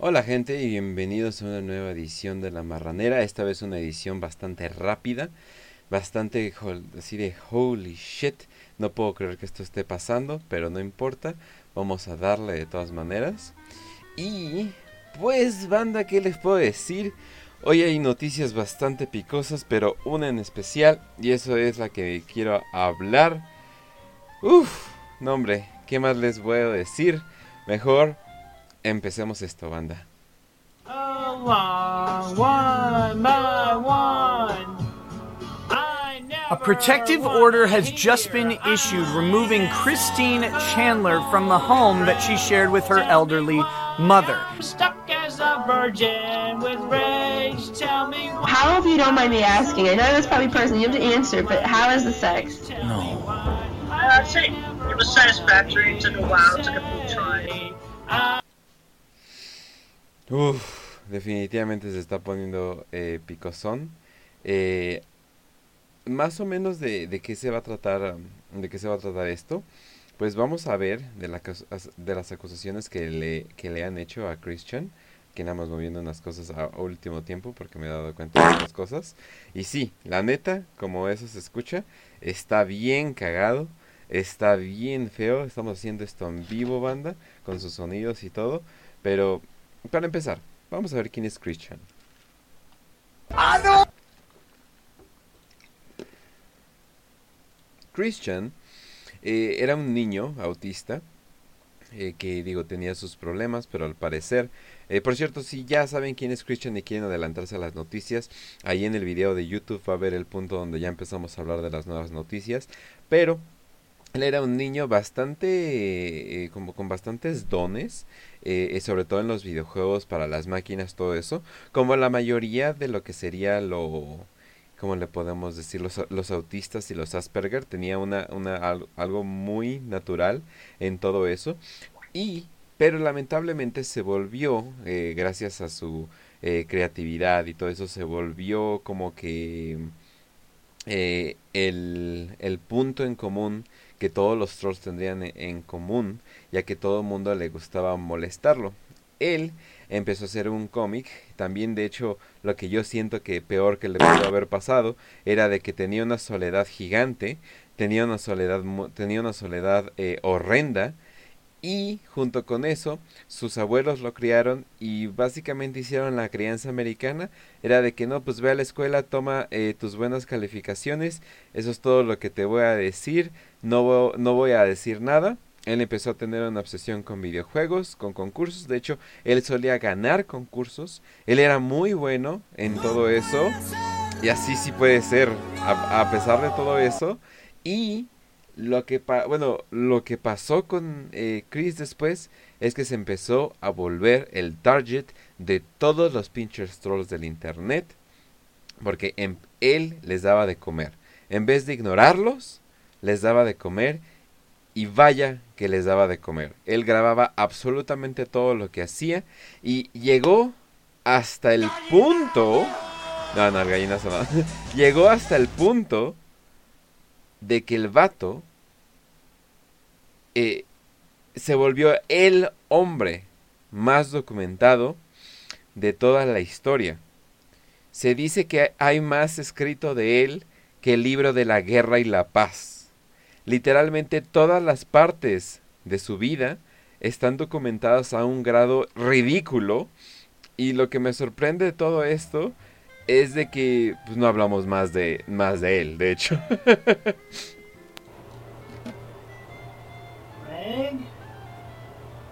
Hola gente y bienvenidos a una nueva edición de La Marranera, esta vez una edición bastante rápida, bastante así de holy shit, no puedo creer que esto esté pasando, pero no importa, vamos a darle de todas maneras. Y pues banda, ¿qué les puedo decir? Hoy hay noticias bastante picosas, pero una en especial, y eso es la que quiero hablar. Uf, no hombre, ¿qué más les puedo decir? Mejor empecemos esto, banda. A protective order has just been issued removing Christine Chandler from the home that she shared with her elderly mother. Stuck as a virgin with rage. Tell me How, if you don't mind me asking, I know that's probably personal, you have to answer, but how is the sex? No. Uh, say, it was satisfactory. It took a while. It took a few tries. Uf, definitivamente se está poniendo eh, picosón. Eh, más o menos de, de qué se va a tratar, de qué se va a tratar esto. Pues vamos a ver de, de las acusaciones que le, que le han hecho a Christian. Que nada más moviendo unas cosas a, último tiempo porque me he dado cuenta de otras cosas. Y sí, la neta, como eso se escucha, está bien cagado. Está bien feo. Estamos haciendo esto en vivo, banda. Con sus sonidos y todo. Pero para empezar, vamos a ver quién es Christian. Christian eh, era un niño autista eh, que digo tenía sus problemas, pero al parecer, eh, por cierto, si ya saben quién es Christian y quieren adelantarse a las noticias, ahí en el video de YouTube va a ver el punto donde ya empezamos a hablar de las nuevas noticias, pero él era un niño bastante, eh, como con bastantes dones, eh, eh, sobre todo en los videojuegos, para las máquinas, todo eso, como la mayoría de lo que sería lo, ¿cómo le podemos decir? Los, los autistas y los Asperger, tenía una, una, al- algo muy natural en todo eso, y, pero lamentablemente se volvió, eh, gracias a su eh, creatividad y todo eso, se volvió como que eh, el, el punto en común que todos los trolls tendrían e- en común, ya que todo el mundo le gustaba molestarlo. Él empezó a hacer un cómic, también de hecho lo que yo siento que peor que le pudo haber pasado era de que tenía una soledad gigante, tenía una soledad, tenía una soledad eh, horrenda, y junto con eso, sus abuelos lo criaron y básicamente hicieron la crianza americana. Era de que no, pues ve a la escuela, toma eh, tus buenas calificaciones. Eso es todo lo que te voy a decir. No, no voy a decir nada. Él empezó a tener una obsesión con videojuegos, con concursos. De hecho, él solía ganar concursos. Él era muy bueno en todo eso. Y así sí puede ser, a pesar de todo eso. Y lo que, bueno, lo que pasó con eh, Chris después es que se empezó a volver el target de todos los pinches trolls del internet. Porque em- él les daba de comer. En vez de ignorarlos, les daba de comer. Y vaya que les daba de comer. Él grababa absolutamente todo lo que hacía. Y llegó hasta el punto... No, no, el gallinazo no. llegó hasta el punto de que el vato eh, se volvió el hombre más documentado de toda la historia. Se dice que hay más escrito de él que el libro de la guerra y la paz. Literalmente todas las partes de su vida están documentadas a un grado ridículo. Y lo que me sorprende de todo esto es de que pues, no hablamos más de, más de él, de hecho. Greg?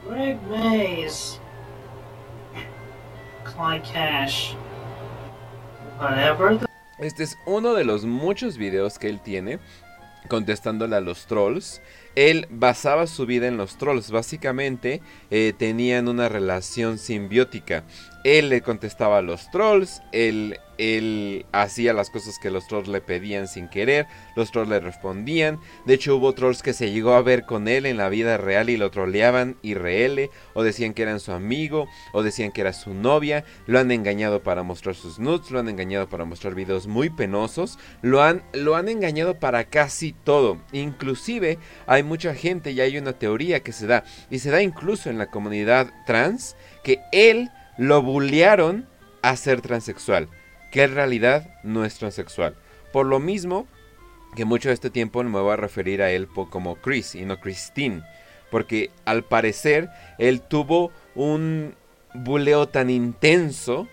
Greg Mays. Clyde Cash. Whatever Este es uno de los muchos videos que él tiene contestándole a los trolls. Él basaba su vida en los trolls. Básicamente eh, tenían una relación simbiótica. Él le contestaba a los trolls, él, él hacía las cosas que los trolls le pedían sin querer, los trolls le respondían. De hecho hubo trolls que se llegó a ver con él en la vida real y lo troleaban IRL, o decían que eran su amigo, o decían que era su novia. Lo han engañado para mostrar sus nudes, lo han engañado para mostrar videos muy penosos, lo han, lo han engañado para casi todo. Inclusive hay mucha gente y hay una teoría que se da, y se da incluso en la comunidad trans, que él lo bullearon a ser transexual, que en realidad no es transexual. Por lo mismo que mucho de este tiempo me voy a referir a él como Chris y no Christine, porque al parecer él tuvo un buleo tan intenso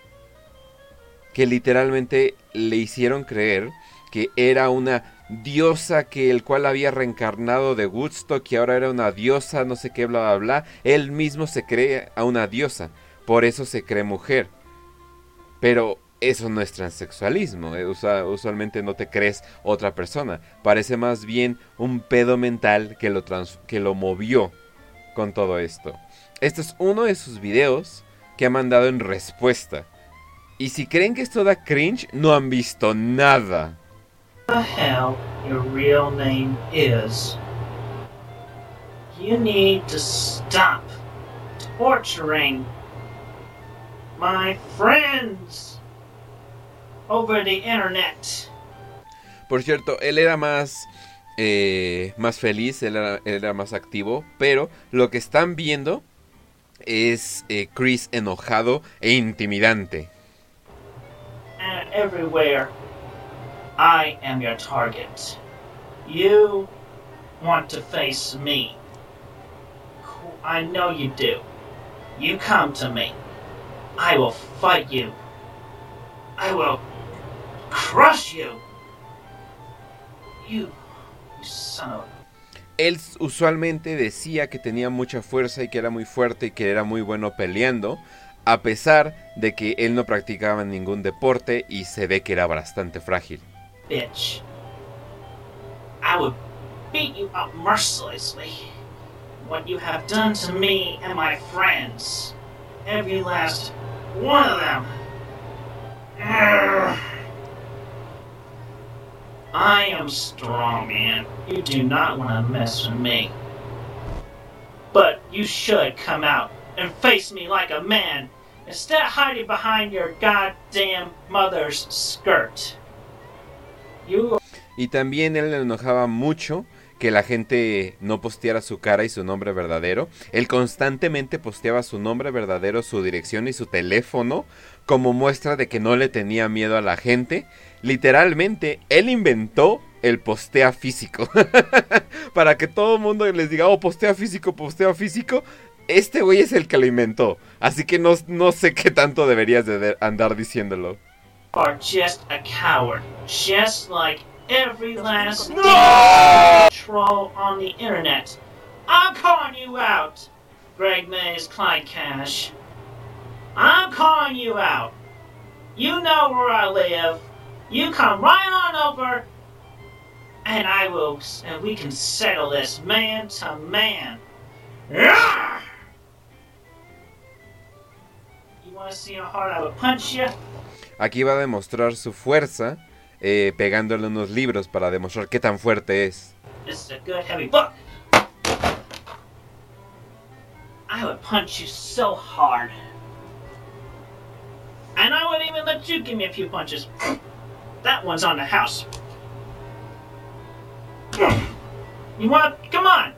que literalmente le hicieron creer que era una diosa que el cual había reencarnado de Woodstock y ahora era una diosa, no sé qué, bla, bla, bla. Él mismo se cree a una diosa por eso se cree mujer. Pero eso no es transexualismo, eh, usualmente no te crees otra persona, parece más bien un pedo mental que lo, que lo movió con todo esto. Este es uno de sus videos que ha mandado en respuesta. Y si creen que esto da cringe, no han visto nada. hell your real name is. You need to stop torturing my friends over the internet. Por cierto, él era más eh, más feliz, él era, él era, más activo, pero lo que están viendo es eh, Chris enojado e intimidante. And everywhere, I am your target. You want to face me. I know you do. You come to me. I will fight you. I will crush you. You, you son of Él usualmente decía que tenía mucha fuerza y que era muy fuerte y que era muy bueno peleando, a pesar de que él no practicaba ningún deporte y se ve que era bastante frágil. Bitch. I would beat you up mercilessly. What you have done to me and my friends. Every last one of them. I am strong, man. You do not want to mess with me. But you should come out and face me like a man instead of hiding behind your goddamn mother's skirt. You Y también él le enojaba mucho que la gente no posteara su cara y su nombre verdadero. Él constantemente posteaba su nombre verdadero, su dirección y su teléfono como muestra de que no le tenía miedo a la gente. Literalmente, él inventó el postea físico. Para que todo el mundo les diga, oh, postea físico, postea físico. Este güey es el que lo inventó. Así que no, no sé qué tanto deberías de andar diciéndolo. Every last no! troll on the internet. I'm calling you out, Greg Mays, Clyde Cash. I'm calling you out. You know where I live. You come right on over, and I will, and we can settle this man to man. Yeah! You want to see how hard I would punch you? Aquí va a demostrar su fuerza eh, pegándole unos libros para demostrar qué tan fuerte es. A punch you so hard. And I would even let you give me a few punches. That one's on the house. You want? Come on.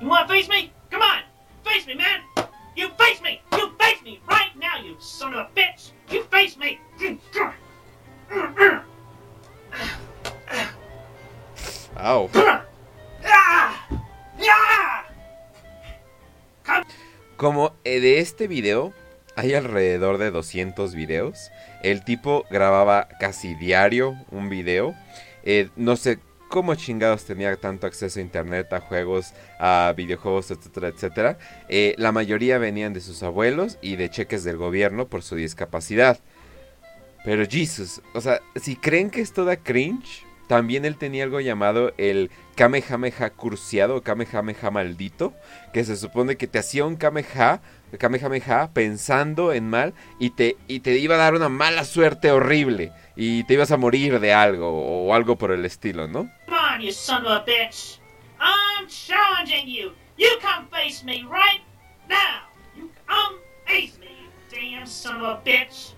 You want to face me? Come on. Face me, man. You face me. You face me right now, you son of a bitch. You face me. Au. Como eh, de este video hay alrededor de 200 videos. El tipo grababa casi diario un video. Eh, no sé cómo chingados tenía tanto acceso a internet, a juegos, a videojuegos, etcétera, etcétera. Eh, la mayoría venían de sus abuelos y de cheques del gobierno por su discapacidad. Pero Jesus, o sea, si creen que esto da cringe, también él tenía algo llamado el Kamehameha cursiado o Kamehameha maldito, que se supone que te hacía un Kameha, Kamehameha pensando en mal y te, y te iba a dar una mala suerte horrible y te ibas a morir de algo o algo por el estilo, ¿no? Come on, you son of a bitch! I'm challenging you! You come face me right now! You come face me, damn son of a bitch!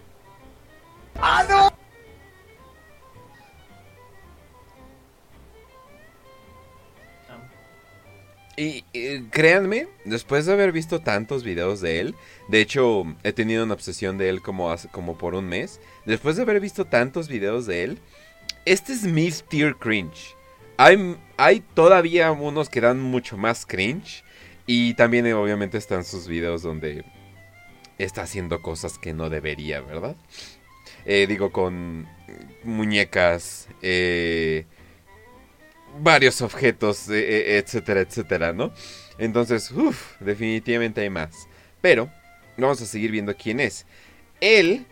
Y eh, créanme, después de haber visto tantos videos de él, de hecho he tenido una obsesión de él como, como por un mes, después de haber visto tantos videos de él, este es mid tier cringe. Hay, hay todavía unos que dan mucho más cringe y también eh, obviamente están sus videos donde está haciendo cosas que no debería, ¿verdad? Eh, digo, con muñecas, eh, varios objetos, eh, eh, etcétera, etcétera, ¿no? Entonces, uff, definitivamente hay más. Pero, vamos a seguir viendo quién es. Él,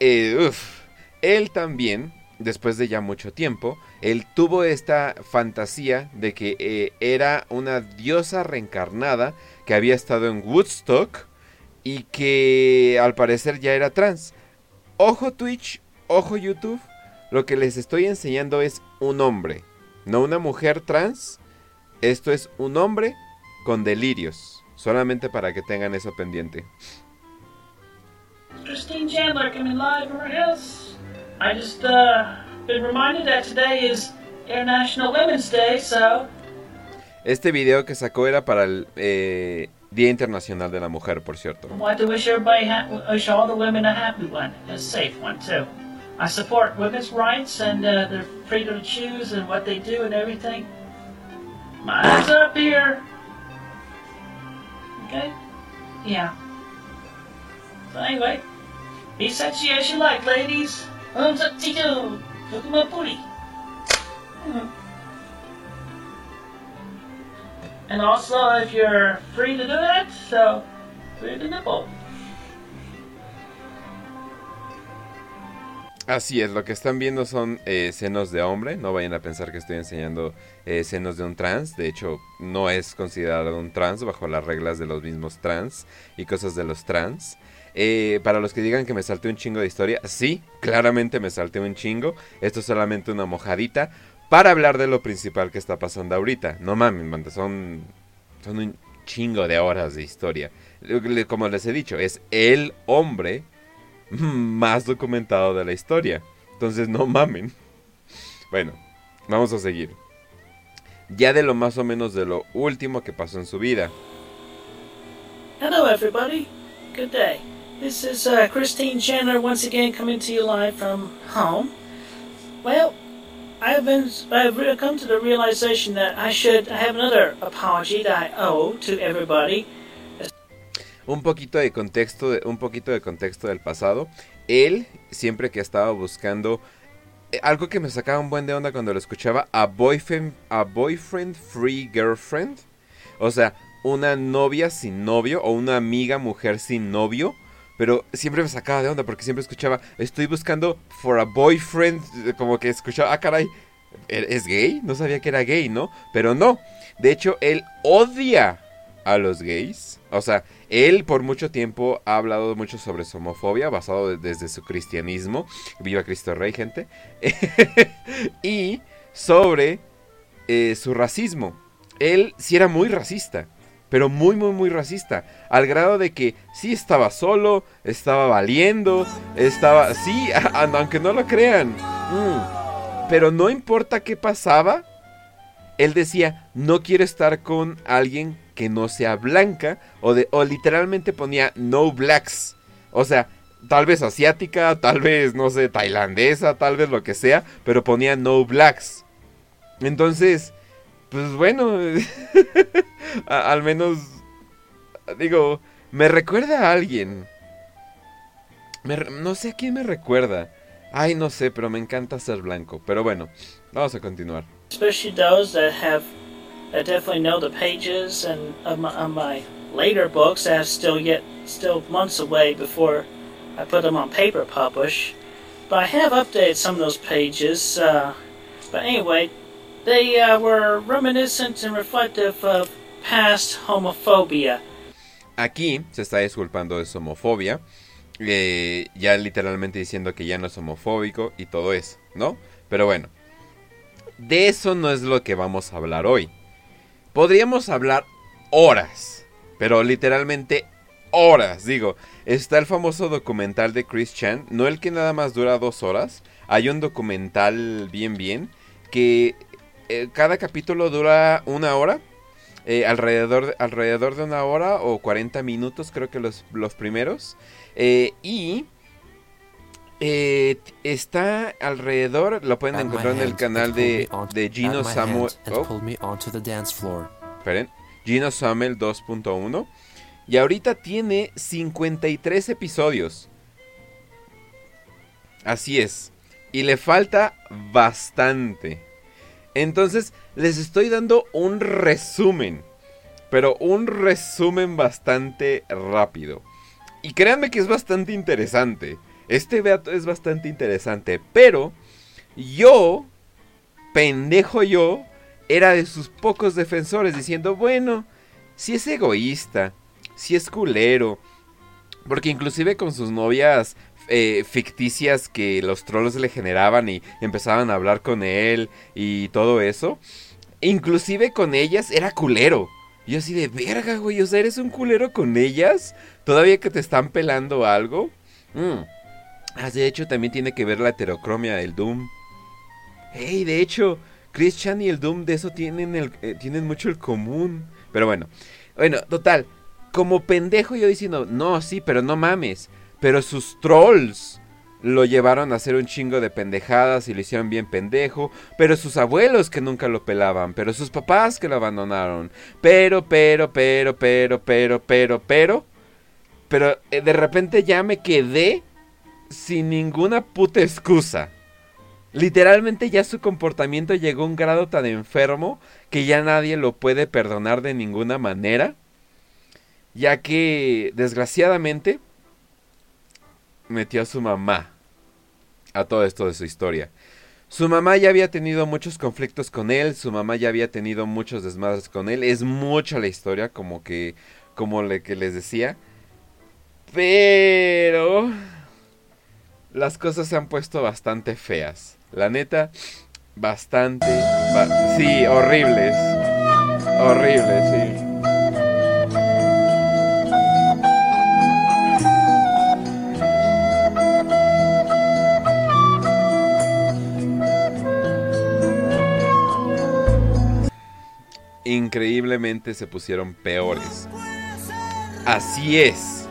eh, uf, él también, después de ya mucho tiempo, él tuvo esta fantasía de que era una diosa reencarnada que había estado en Woodstock y que al parecer ya era trans. Ojo Twitch, ojo YouTube, lo que les estoy enseñando es un hombre, no una mujer trans. Esto es un hombre con delirios, solamente para que tengan eso pendiente. Christine Chandler coming live from her house. I just uh been reminded that today is International Women's Day, so Este video que sacó era para el eh, Día Internacional de la Mujer, por cierto. I wish everybody, wish all the women a happy one, a safe one too. I support women's rights and uh, their freedom to choose and what they do and everything. My eyes up here. Okay? Yeah. So anyway, be sexy as you like, ladies. Um, up. Look at my booty. Mhm. And also, if you're free to do that, so free the nipple. Así es, lo que están viendo son eh, senos de hombre, no vayan a pensar que estoy enseñando eh, senos de un trans, de hecho no es considerado un trans bajo las reglas de los mismos trans y cosas de los trans. Eh, para los que digan que me salté un chingo de historia, sí, claramente me salté un chingo, esto es solamente una mojadita para hablar de lo principal que está pasando ahorita. No mames, son, son un chingo de horas de historia. Como les he dicho, es el hombre más documentado de la historia. Entonces no mamen. Bueno, vamos a seguir. Ya de lo más o menos de lo último que pasó en su vida. Hello, everybody. Good day. This is uh, Christine Chandler once again coming to you live from home. Well, I've been I've re- come to the realization that I should I have another apology that I owe to everybody. Un poquito de contexto, un poquito de contexto del pasado. Él siempre que estaba buscando eh, algo que me sacaba un buen de onda cuando lo escuchaba, a boyfriend, a boyfriend free girlfriend. O sea, una novia sin novio o una amiga mujer sin novio. Pero siempre me sacaba de onda porque siempre escuchaba, estoy buscando for a boyfriend, como que escuchaba, ah caray, ¿e- ¿es gay? No sabía que era gay, ¿no? Pero no, de hecho él odia a los gays. O sea, él por mucho tiempo ha hablado mucho sobre su homofobia, basado de- desde su cristianismo. Viva Cristo Rey, gente. y sobre eh, su racismo. Él sí era muy racista, pero muy, muy, muy racista. Al grado de que sí estaba solo, estaba valiendo, estaba... Sí, aunque no lo crean. Mm. Pero no importa qué pasaba, él decía, no quiero estar con alguien que no sea blanca, o, de, o literalmente ponía no blacks. O sea, tal vez asiática, tal vez, no sé, tailandesa, tal vez lo que sea, pero ponía no blacks. Entonces, pues bueno, al menos, digo, me recuerda a alguien. Me no sé a quién me recuerda. Ay, no sé, pero me encanta ser blanco. Pero bueno, vamos a continuar. especially those that have that definitely know the pages and of my, of my later books that are still yet still months away before I put them on paper publish. But I have updated some of those pages. Uh, But anyway, they uh, were reminiscent and reflective of past homophobia. Aquí se está disculpando de su homofobia. eh, ya literalmente diciendo que ya no es homofóbico y todo eso, ¿no? Pero bueno, de eso no es lo que vamos a hablar hoy. Podríamos hablar horas, pero literalmente horas. Digo, está el famoso documental de Chris Chan, no el que nada más dura dos horas. Hay un documental bien bien que eh, cada capítulo dura una hora. eh, alrededor, de- alrededor de una hora o 40 minutos, creo que los, los primeros. Eh, y eh, está alrededor, lo pueden encontrar en el canal de, de Gino Samuel. oh, esperen, Gino Samuel 2.1. Y ahorita tiene 53 episodios. Así es. Y le falta bastante. Entonces, les estoy dando un resumen. Pero un resumen bastante rápido. Y créanme que es bastante interesante. Este beato es bastante interesante. Pero yo, pendejo yo, era de sus pocos defensores diciendo, bueno, si es egoísta, si es culero. Porque inclusive con sus novias eh, ficticias que los trolls le generaban y empezaban a hablar con él y todo eso. Inclusive con ellas era culero. Yo así de verga, güey. O sea, eres un culero con ellas. Todavía que te están pelando algo. Mm. Ah, de hecho, también tiene que ver la heterocromia del Doom. Hey, de hecho, Chris Chan y el Doom de eso tienen, el, eh, tienen mucho el común. Pero bueno, bueno, total. Como pendejo yo diciendo, no, sí, pero no mames. Pero sus trolls lo llevaron a hacer un chingo de pendejadas y lo hicieron bien pendejo. Pero sus abuelos que nunca lo pelaban. Pero sus papás que lo abandonaron. Pero, pero, pero, pero, pero, pero, pero. Pero eh, de repente ya me quedé sin ninguna puta excusa. Literalmente ya su comportamiento llegó a un grado tan enfermo que ya nadie lo puede perdonar de ninguna manera. Ya que, desgraciadamente, metió a su mamá a todo esto de su historia. Su mamá ya había tenido muchos conflictos con él, su mamá ya había tenido muchos desmadres con él. Es mucha la historia, como que, como le que les decía. Pero las cosas se han puesto bastante feas. La neta, bastante... ba- sí, horribles. Horribles, sí. Increíblemente se pusieron peores. Así es.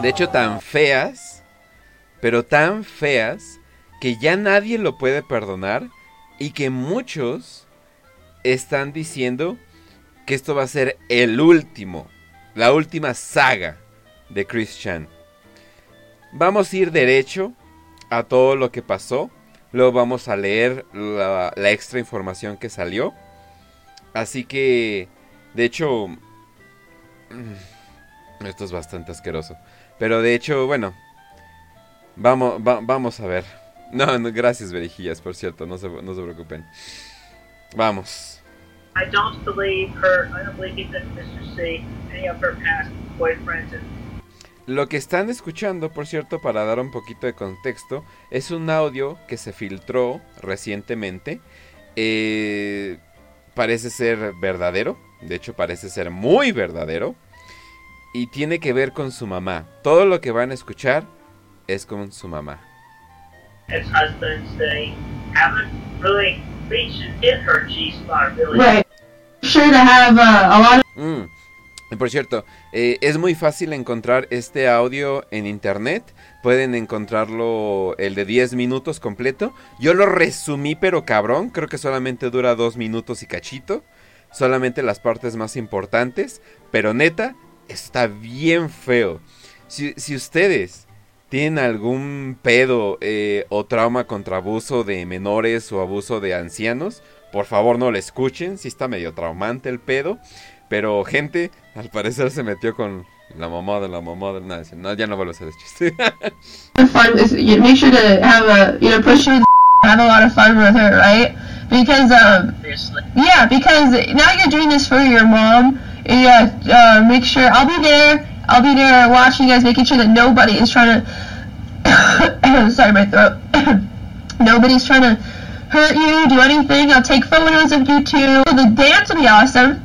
De hecho, tan feas, pero tan feas, que ya nadie lo puede perdonar y que muchos están diciendo que esto va a ser el último, la última saga de Chris Chan. Vamos a ir derecho a todo lo que pasó, luego vamos a leer la, la extra información que salió. Así que, de hecho, mm, esto es bastante asqueroso. Pero de hecho, bueno, vamos, va- vamos a ver. No, no, gracias, Verijillas, por cierto, no se, no se preocupen. Vamos. I don't believe her. I don't believe Ethan, Mr. C, any of her past boyfriends. And Lo que están escuchando, por cierto, para dar un poquito de contexto, es un audio que se filtró recientemente. Eh, parece ser verdadero, de hecho parece ser muy verdadero. Y tiene que ver con su mamá. Todo lo que van a escuchar es con su mamá. Mm. Por cierto, eh, es muy fácil encontrar este audio en internet. Pueden encontrarlo el de 10 minutos completo. Yo lo resumí, pero cabrón. Creo que solamente dura 2 minutos y cachito. Solamente las partes más importantes. Pero neta, está bien feo. Si, si ustedes tienen algún pedo eh, o trauma contra abuso de menores o abuso de ancianos, por favor no lo escuchen. Si está medio traumante el pedo. Pero gente, al parecer se metió con la mamá de la mamá de... No, no ya no vuelvo a hacer ese chiste. you make sure to have a you know push your have a lot of fun with her, right? Because um, Obviously. yeah, because now you're doing this for your mom. And you uh, make sure I'll be there. I'll be there watching you guys, making sure that nobody is trying to. sorry, my throat. Nobody's trying to hurt you, do anything. I'll take photos of you two. The dance will be awesome.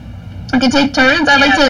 We.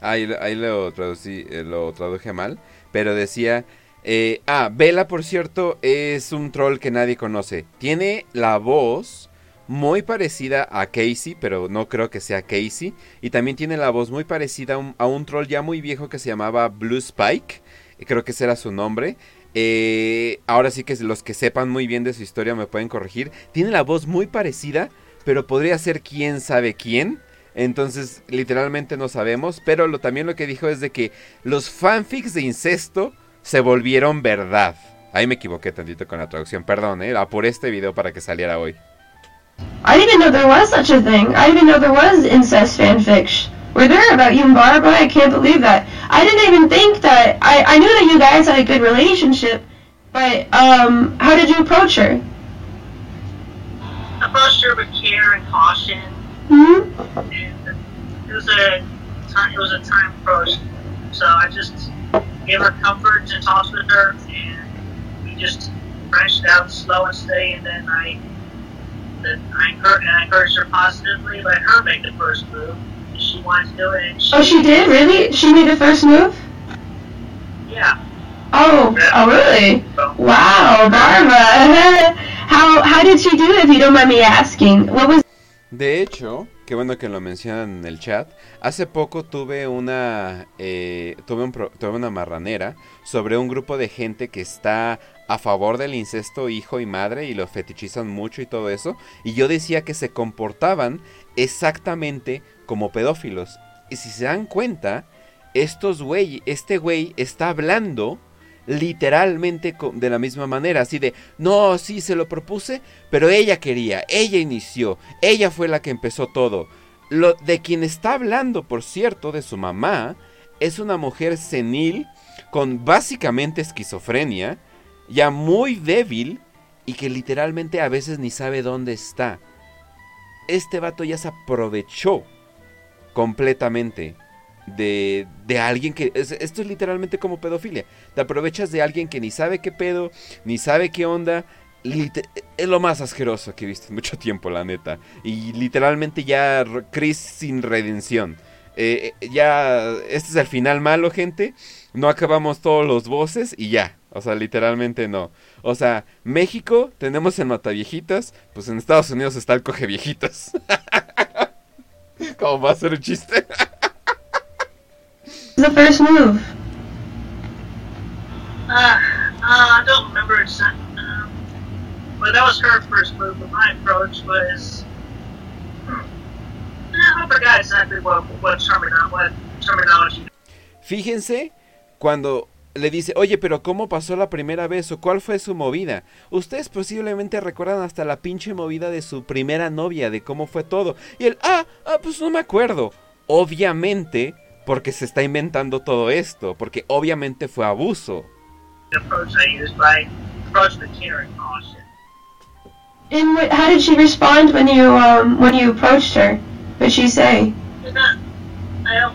Ahí, eh, lo traduje mal, pero decía, eh, ah, Bella, por cierto, es un troll que nadie conoce. Tiene la voz muy parecida a Casey, pero no creo que sea Casey. Y también tiene la voz muy parecida a un, a un troll ya muy viejo que se llamaba Blue Spike. Creo que ese era su nombre. Eh, ahora sí que los que sepan muy bien de su historia me pueden corregir. Tiene la voz muy parecida, pero podría ser quién sabe quién. Entonces, literalmente no sabemos. Pero lo, también lo que dijo es de que los fanfics de incesto se volvieron verdad. Ahí me equivoqué tantito con la traducción. Perdón, eh. Apuré este video para que saliera hoy. I didn't know there was such a thing. I didn't know there was incest fanfics. Were there about you and Barbara? I can't believe that. I didn't even think that. I, I knew that you guys had a good relationship, but um, how did you approach her? Approached her with care and caution, hmm and it was a time. It was a time approach. So I just gave her comfort and talked with her, and we just branched out slow and steady. And then I, then I encouraged, I encouraged her positively. Let her make the first move. She wanted to do it. And she, Oh, she did really? She made the first move? Yeah. Oh, oh really? Wow, Barbara. how how did she do it? If you don't mind me asking, what was? De hecho, qué bueno que lo mencionan en el chat. Hace poco tuve una eh, tuve, un pro- tuve una marranera sobre un grupo de gente que está a favor del incesto hijo y madre y lo fetichizan mucho y todo eso. Y yo decía que se comportaban exactamente como pedófilos. Y si se dan cuenta, estos güey, este güey está hablando literalmente de la misma manera, así de, no, sí, se lo propuse, pero ella quería, ella inició, ella fue la que empezó todo. Lo de quien está hablando, por cierto, de su mamá, es una mujer senil con básicamente esquizofrenia, ya muy débil y que literalmente a veces ni sabe dónde está. Este vato ya se aprovechó completamente de, de alguien que... es- esto es literalmente como pedofilia. Te aprovechas de alguien que ni sabe qué pedo, ni sabe qué onda. es lo más asqueroso que he visto en mucho tiempo, la neta. Y literalmente ya Chris sin redención. Eh, eh, ya, este es el final malo, gente. No acabamos todos los voces y ya. O sea, literalmente no. O sea, México tenemos el Mataviejitas, pues en Estados Unidos está el Coge Viejitas. ¿Cómo va a ser un chiste? the first move? Uh, uh, I don't remember exactly. Um, well, that was her first move, but my approach was. Hmm, I forgot exactly what what, termino- what terminology. Fíjense cuando le dice, oye, pero ¿cómo pasó la primera vez o cuál fue su movida? Ustedes posiblemente recuerdan hasta la pinche movida de su primera novia, de cómo fue todo. Y él, ah, ah, pues no me acuerdo. Obviamente, porque se está inventando todo esto, porque obviamente fue abuso. And what, how did she respond when you um when you approached her? What did she say? And that, I don't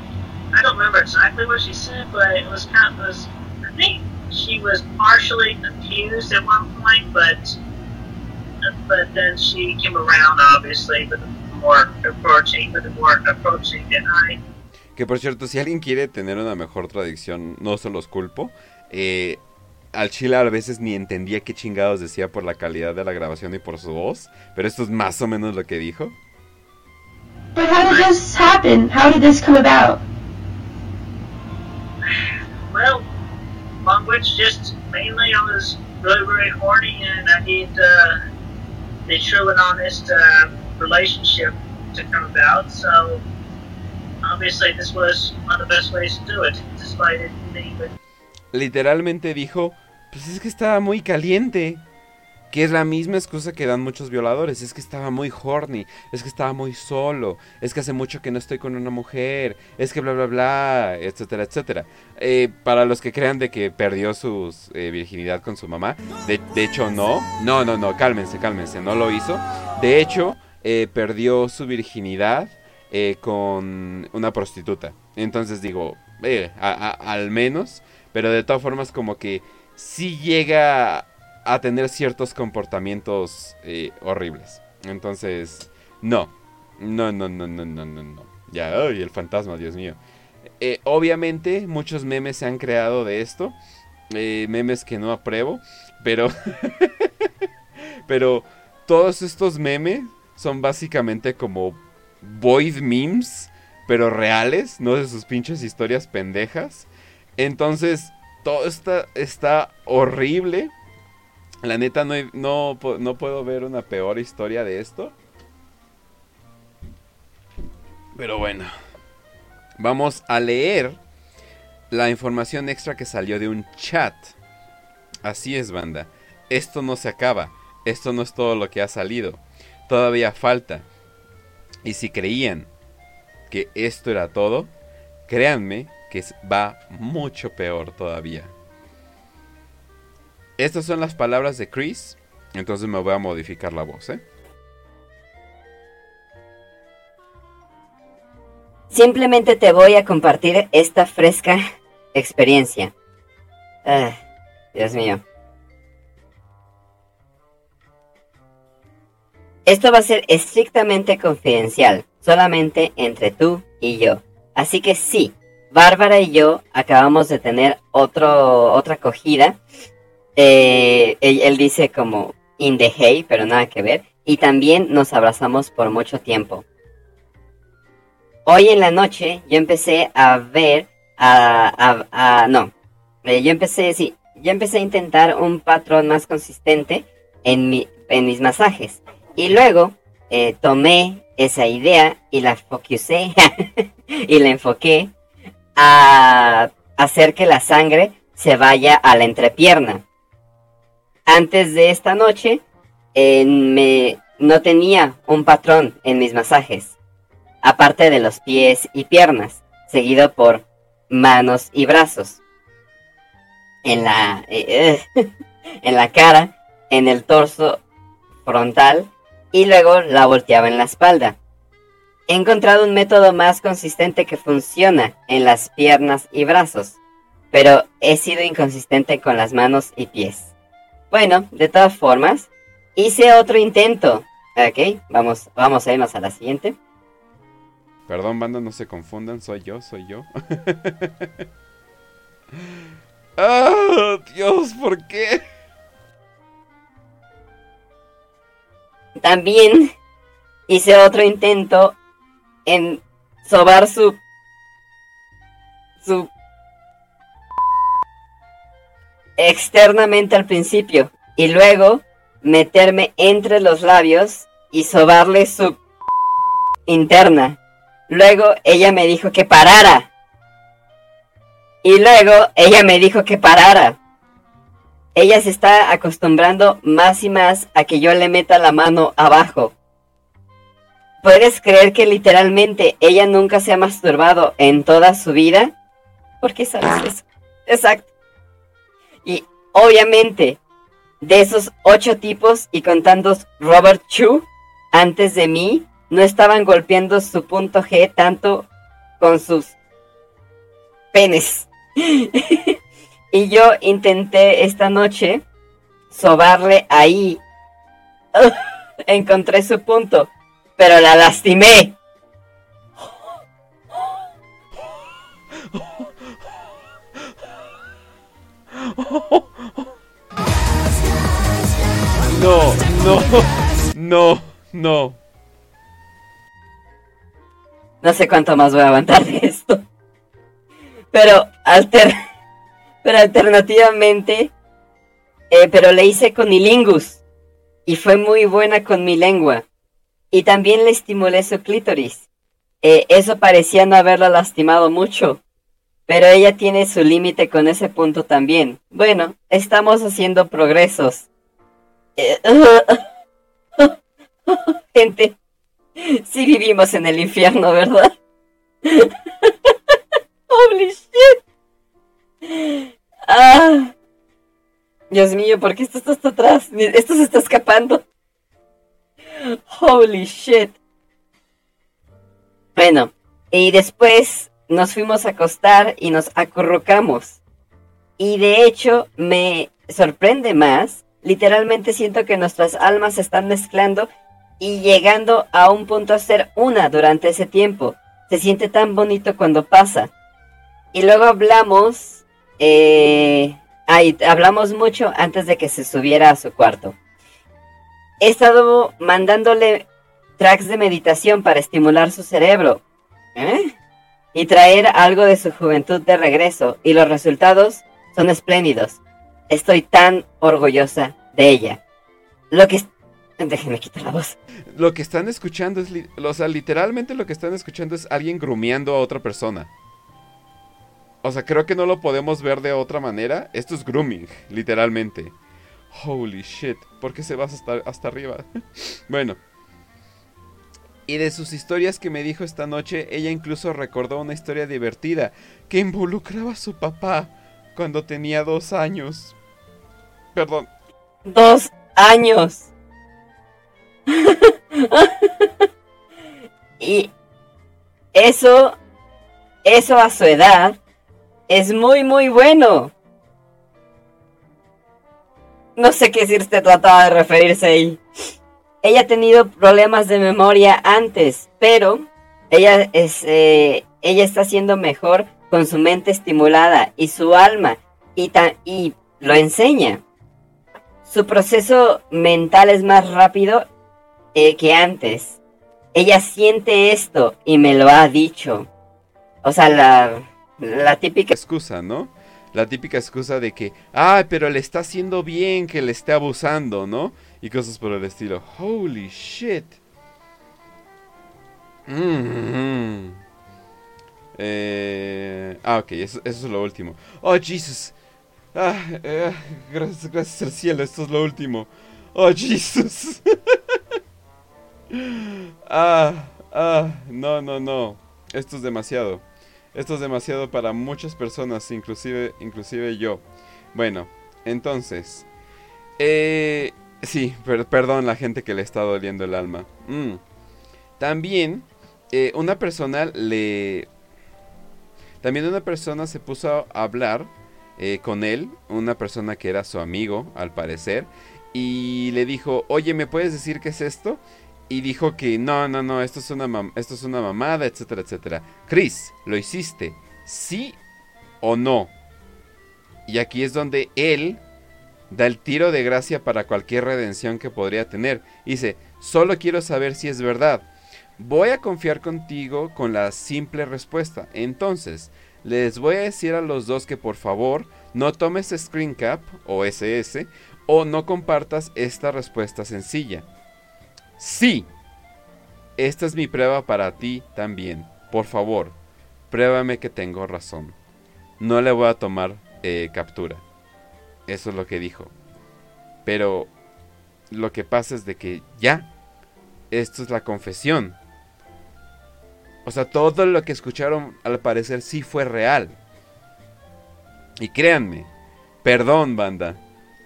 I don't remember exactly what she said, but it was kind of was I think she was partially confused at one point, but but then she came around obviously with more approaching with more approaching and I Que por cierto, si alguien quiere tener una mejor tradición, no se los culpo. Eh, al chile a veces ni entendía qué chingados decía por la calidad de la grabación y por su voz, pero esto es más o menos lo que dijo. But how did this happen? How did this come about? well which just mainly I was really really horny and I need uh, the true and honest uh, relationship to come about so obviously this was one of the best ways to do it despite it being Literalmente dijo, pues es que estaba muy caliente. Que es la misma excusa que dan muchos violadores. Es que estaba muy horny. Es que estaba muy solo. Es que hace mucho que no estoy con una mujer. Es que bla, bla, bla. Etcétera, etcétera. Eh, para los que crean de que perdió su eh, virginidad con su mamá. De, hecho, no. No, no, no. Cálmense, cálmense. No lo hizo. De hecho, eh, perdió su virginidad con una prostituta. Entonces digo, al menos. Pero de todas formas, como que sí llega a tener ciertos comportamientos eh, horribles. Entonces, no. No, no, no, no, no, no, no. Ya, ay, el fantasma, Dios mío. Eh, obviamente, muchos memes se han creado de esto. Eh, memes que no apruebo. Pero. pero todos estos memes son básicamente como void memes. Pero reales, no de sus pinches historias pendejas. Entonces, todo está, está horrible. La neta, no, no, no puedo ver una peor historia de esto. Pero bueno. Vamos a leer la información extra que salió de un chat. Así es, banda. Esto no se acaba. Esto no es todo lo que ha salido. Todavía falta. Y si creían que esto era todo, créanme que va mucho peor todavía. Estas son las palabras de Chris. Entonces me voy a modificar la voz, ¿eh? Simplemente te voy a compartir esta fresca experiencia. Ah, Dios mío. Esto va a ser estrictamente confidencial, solamente entre tú y yo. Así que sí, Bárbara y yo acabamos de tener otro, otra acogida eh, él, dice como in the hay, pero nada que ver. Y también nos abrazamos por mucho tiempo. Hoy en la noche yo empecé a ver, a, no, eh, yo empecé, sí, yo empecé a intentar un patrón más consistente en, mi, en mis masajes. Y luego eh, tomé esa idea y la focusé y la enfoqué a hacer que la sangre se vaya a la entrepierna antes de esta noche me, no tenía un patrón en mis masajes, aparte de los pies y piernas, seguido por manos y brazos. En la, eh, en la cara, en el torso frontal y luego la volteaba en la espalda. He encontrado un método más consistente que funciona en las piernas y brazos, pero he sido inconsistente con las manos y pies. Bueno, de todas formas, hice otro intento. Ok, vamos, vamos a irnos a la siguiente. Perdón, banda, no se confundan, soy yo, soy yo. ¡Ah! Dios, ¿por qué? También hice otro intento en sobar su. su externamente al principio y luego meterme entre los labios y sobarle su interna. Luego ella me dijo que parara. Y luego ella me dijo que parara. Ella se está acostumbrando más y más a que yo le meta la mano abajo. ¿Puedes creer que literalmente ella nunca se ha masturbado en toda su vida? ¿Por qué sabes eso? Exacto. Y obviamente, de esos ocho tipos y contando Robert Chu, antes de mí, no estaban golpeando su punto G tanto con sus penes. y yo intenté esta noche sobarle ahí. Encontré su punto, pero la lastimé. No, no, no, no. No sé cuánto más voy a aguantar de esto. Pero, alter pero alternativamente, eh, pero le hice con Ilingus. Y fue muy buena con mi lengua. Y también le estimulé su clítoris. Eh, eso parecía no haberla lastimado mucho. Pero ella tiene su límite con ese punto también. Bueno, estamos haciendo progresos. Eh, Gente, sí vivimos en el infierno, ¿verdad? Holy shit. Ah. Dios mío, ¿por qué esto está hasta atrás? Esto se está escapando. Holy shit. Bueno, y después nos fuimos a acostar y nos acurrucamos. Y de hecho, me sorprende más. Literalmente siento que nuestras almas se están mezclando y llegando a un punto a ser una durante ese tiempo. Se siente tan bonito cuando pasa. Y luego hablamos, eh, ay, hablamos mucho antes de que se subiera a su cuarto. He estado mandándole tracks de meditación para estimular su cerebro. ¿eh? Y traer algo de su juventud de regreso. Y los resultados son espléndidos. Estoy tan orgullosa de ella. Lo que Déjenme quitar la voz. Lo que están escuchando es. O sea, literalmente lo que están escuchando es alguien grumeando a otra persona. O sea, creo que no lo podemos ver de otra manera. Esto es grooming, literalmente. Holy shit. ¿Por qué se va hasta, hasta arriba? bueno. Y de sus historias que me dijo esta noche, ella incluso recordó una historia divertida que involucraba a su papá cuando tenía dos años. Perdón. Dos años. y eso, eso a su edad, es muy, muy bueno. No sé qué decir usted trataba de referirse ahí. Ella ha tenido problemas de memoria antes, pero ella es, eh, ella está siendo mejor con su mente estimulada y su alma y, y lo enseña. Su proceso mental es más rápido eh, que antes. Ella siente esto y me lo ha dicho. O sea, la, la típica excusa, ¿no? La típica excusa de que, ah, pero le está haciendo bien que le esté abusando, ¿no? Y cosas por el estilo. Holy shit. Mm-hmm. eh, ah, ok, eso, es lo último. Oh, Jesus. Ah, eh, gracias, gracias al cielo, esto es lo último. Oh, Jesus. ah, ah, no, no, no. Esto es demasiado. Esto es demasiado para muchas personas, inclusive, inclusive yo. Bueno, entonces. Eh, sí, perdón la gente que le está doliendo el alma. Mm. También, eh, una persona le... También una persona se puso a hablar eh, con él, una persona que era su amigo, al parecer, y le dijo, oye, ¿me puedes decir qué es esto? y dijo que no, no, no, esto es una, esto es una mamada, etcétera, etcétera. Chris, ¿lo hiciste? ¿Sí o no? Y aquí es donde él da el tiro de gracia para cualquier redención que podría tener. Dice, solo quiero saber si es verdad. Voy a confiar contigo con la simple respuesta. Entonces, les voy a decir a los dos que por favor no tomes screen cap o SS o no compartas esta respuesta sencilla. Sí. Esta es mi prueba para ti también. Por favor, pruébame que tengo razón. No le voy a tomar eh, captura. Eso es lo que dijo. Pero lo que pasa es de que ya. Esto es la confesión. O sea, todo lo que escucharon al parecer sí fue real. Y créanme, perdón banda,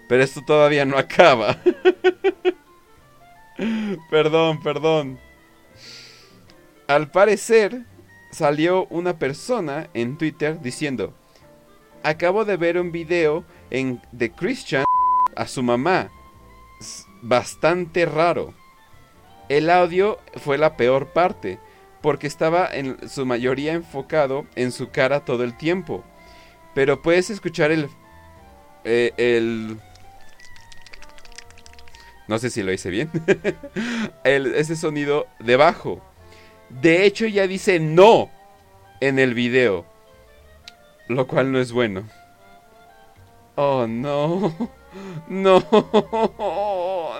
pero esto todavía no acaba. perdón, perdón. Al parecer, salió una persona en Twitter diciendo, acabo de ver un video en, de Christian a su mamá. bastante raro. El audio fue la peor parte, porque estaba en su mayoría enfocado en su cara todo el tiempo. Pero puedes escuchar el... Eh, el no sé si lo hice bien. ese sonido debajo. De hecho, ya dice no en el video. Lo cual no es bueno. Oh, no. No.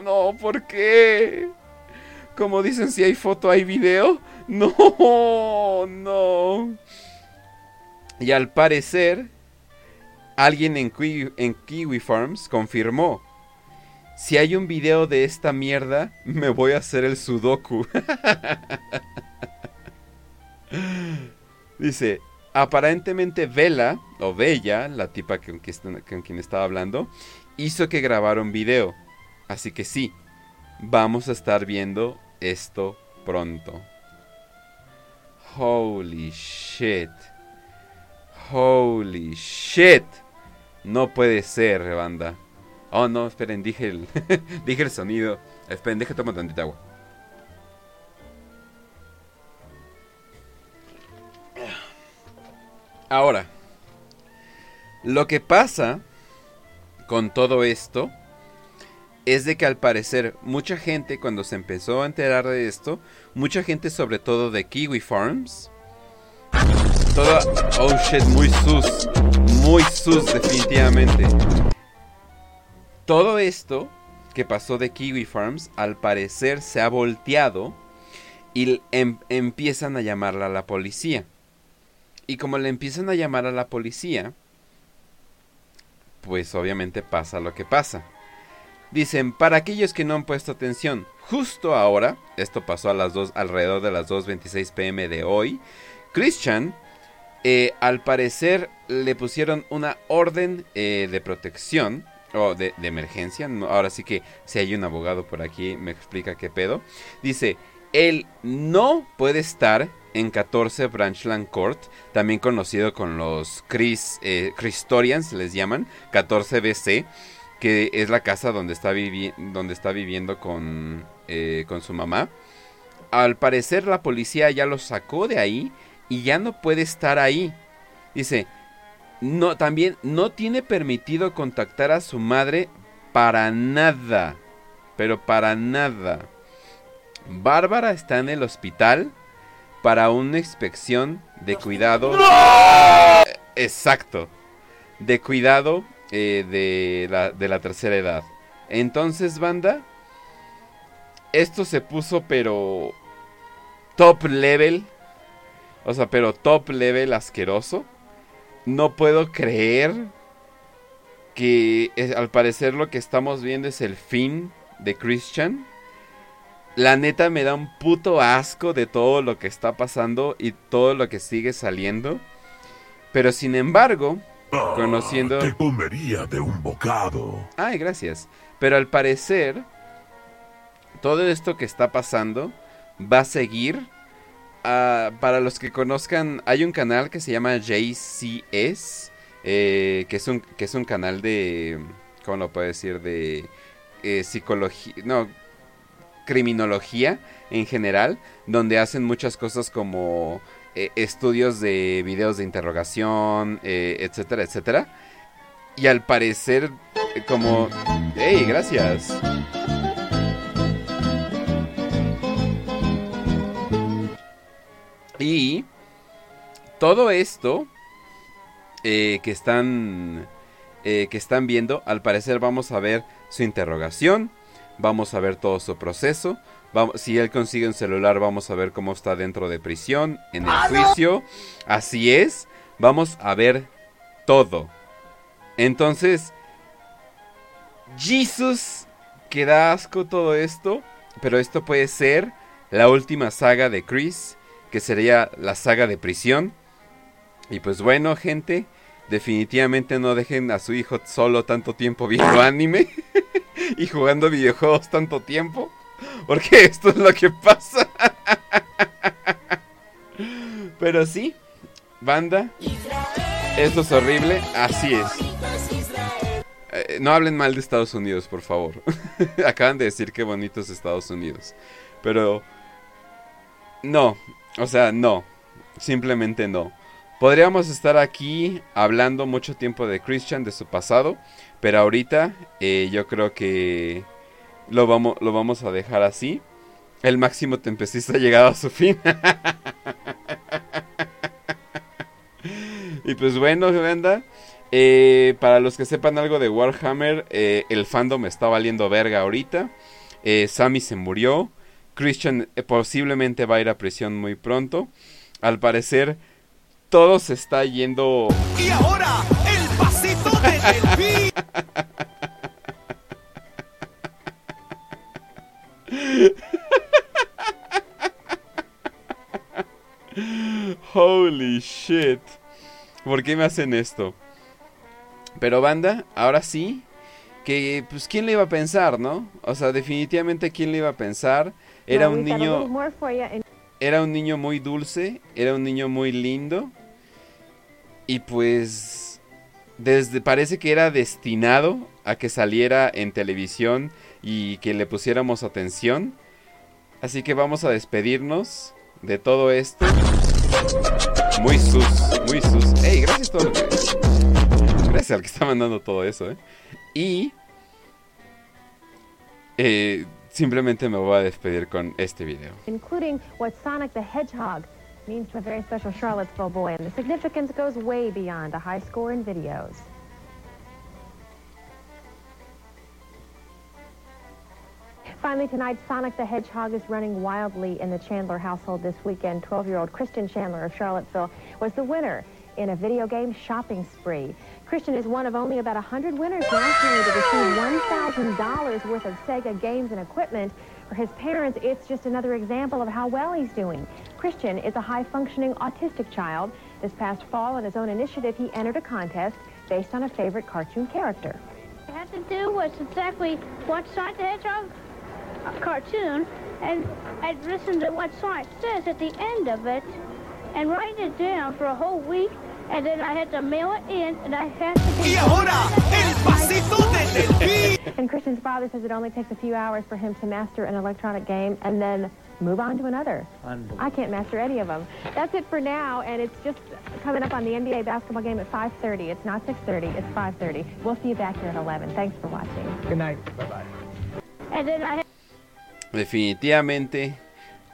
No, ¿por qué? Como dicen, si hay foto, hay video. No, no. Y al parecer, alguien en en Kiwi Farms confirmó si hay un video de esta mierda, me voy a hacer el sudoku. Dice, aparentemente Vela, o Bella, la tipa con quien, estaba hablando, hizo que grabara un video. Así que sí, vamos a estar viendo esto pronto. Holy shit. Holy shit. No puede ser, banda. Oh, no, esperen, dije el, dije el sonido. Esperen, deje tomar tantita agua. Ahora, lo que pasa con todo esto es de que al parecer mucha gente cuando se empezó a enterar de esto, mucha gente sobre todo de Kiwi Farms, toda, oh shit, muy sus, muy sus definitivamente. Todo esto que pasó de Kiwi Farms al parecer se ha volteado y em, empiezan a llamarla a la policía. Y como le empiezan a llamar a la policía, pues obviamente pasa lo que pasa. Dicen, para aquellos que no han puesto atención, justo ahora, esto pasó a las 2, alrededor de las 2.26 pm de hoy, Christian, eh, al parecer le pusieron una orden eh, de protección, o de, emergencia, ahora sí que si hay un abogado por aquí me explica qué pedo. Dice, él no puede estar en 14 Branchland Court, también conocido con los Chris, eh, les llaman, 14 BC que es la casa donde está, donde está viviendo con, eh, con su mamá. Al parecer la policía ya lo sacó de ahí y ya no puede estar ahí. Dice, no, también no tiene permitido contactar a su madre para nada. Pero para nada. Bárbara está en el hospital para una inspección de cuidado. Exacto. De cuidado eh, de, la, de la tercera edad. Entonces, banda, esto se puso pero top level. O sea, pero top level asqueroso. No puedo creer que al parecer lo que estamos viendo es el fin de Christian. La neta me da un puto asco de todo lo que está pasando y todo lo que sigue saliendo. Pero sin embargo, conociendo. Te comería de un bocado. Ay, gracias. Pero al parecer, todo esto que está pasando va a seguir. Ah, para los que conozcan, hay un canal que se llama JCS, eh, que, es un, que es un canal de. ¿Cómo lo puedo decir? De eh, psicología. No, criminología en general, donde hacen muchas cosas como eh, estudios de videos de interrogación, eh, etcétera, etcétera. Y al parecer, eh, como... ¡Hey, gracias! Y todo esto que están que están viendo, al parecer vamos a ver su interrogación, vamos a ver todo su proceso, si él consigue un celular, vamos a ver cómo está dentro de prisión, en el ah, juicio. Así es, vamos a ver todo. Entonces, Jesus, que da asco todo esto, pero esto puede ser la última saga de Chris, que sería la saga de prisión. Y pues bueno, gente, definitivamente no dejen a su hijo solo tanto tiempo viendo anime y jugando videojuegos tanto tiempo. Porque esto es lo que pasa. Pero sí, banda, esto es horrible, así es. Eh, no hablen mal de Estados Unidos, por favor. Acaban de decir que bonito es Estados Unidos. Pero... No, o sea, no. Simplemente no. Podríamos estar aquí hablando mucho tiempo de Christian, de su pasado. Pero ahorita eh, yo creo que lo vamos, lo vamos a dejar así. El máximo tempestista ha llegado a su fin. y pues bueno, banda. Eh, para los que sepan algo de Warhammer, eh, el fandom está valiendo verga ahorita. Eh, Sammy se murió. Christian posiblemente va a ir a prisión muy pronto. Al parecer, todo se está yendo. Y ahora, el pasito de Holy shit. ¿Por qué me hacen esto? Pero banda, ahora sí. Que pues quién le iba a pensar, ¿no? O sea, definitivamente quién le iba a pensar. Era un niño. Era un niño muy dulce, era un niño muy lindo. Y pues desde parece que era destinado a que saliera en televisión y que le pusiéramos atención. Así que vamos a despedirnos de todo esto. Muy sus, muy sus. Ey, gracias todo que... Gracias al que está mandando todo eso, ¿eh? Y... Eh, simplemente me voy a despedir con este video. Including what Sonic the Hedgehog means to a very special Charlottesville boy. And the significance goes way beyond a high score in videos. Finally, tonight, Sonic the Hedgehog is running wildly in the Chandler household this weekend. 12-year-old Christian Chandler of Charlottesville was the winner in a video game shopping spree. Christian is one of only about 100 winners nationally to receive $1,000 worth of Sega games and equipment. For his parents, it's just another example of how well he's doing. Christian is a high-functioning autistic child. This past fall, on his own initiative, he entered a contest based on a favorite cartoon character. I had to do was exactly watch Sonic the Hedgehog uh, cartoon, and I'd listen to what Sonic says at the end of it, and write it down for a whole week, and then I had to mail it in, and I had to... Y ahora, el pasito And Christian's father says it only takes a few hours for him to master an electronic game, and then move on to another. I can't master any of them. That's it for now, and it's just coming up on the NBA basketball game at 5.30. It's not 6.30, it's 5.30. We'll see you back here at 11. Thanks for watching. Good night. Bye-bye. And then I Definitivamente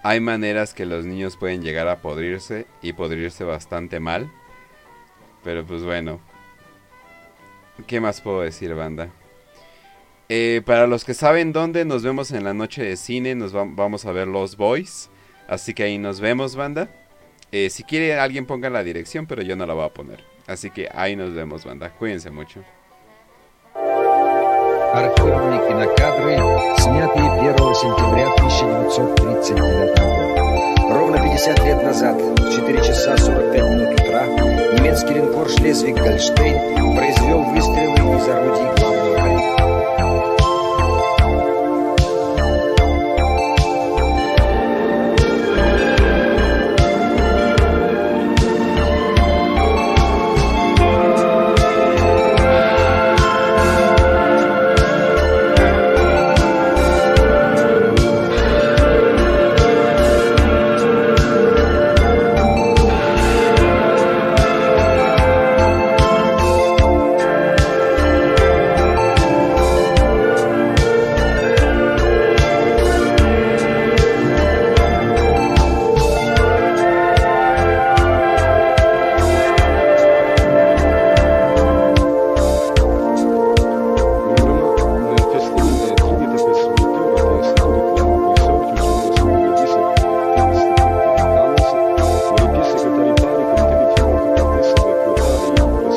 hay maneras que los niños pueden llegar a podrirse y podrirse bastante mal. Pero pues bueno. ¿Qué más puedo decir, banda? Eh, para los que saben dónde, nos vemos en la noche de cine. Nos vamos a ver Los Boys. Así que ahí nos vemos, banda. Eh, si quiere alguien ponga la dirección, pero yo no la voy a poner. Así que ahí nos vemos, banda. Cuídense mucho. Архивные кинокадры, снятые 1 сентября 1939 года. Ровно 50 лет назад, в 4 часа 45 минут утра, немецкий линкор «Шлезвиг-Гольштейн» произвел выстрелы из орудий главного калибра.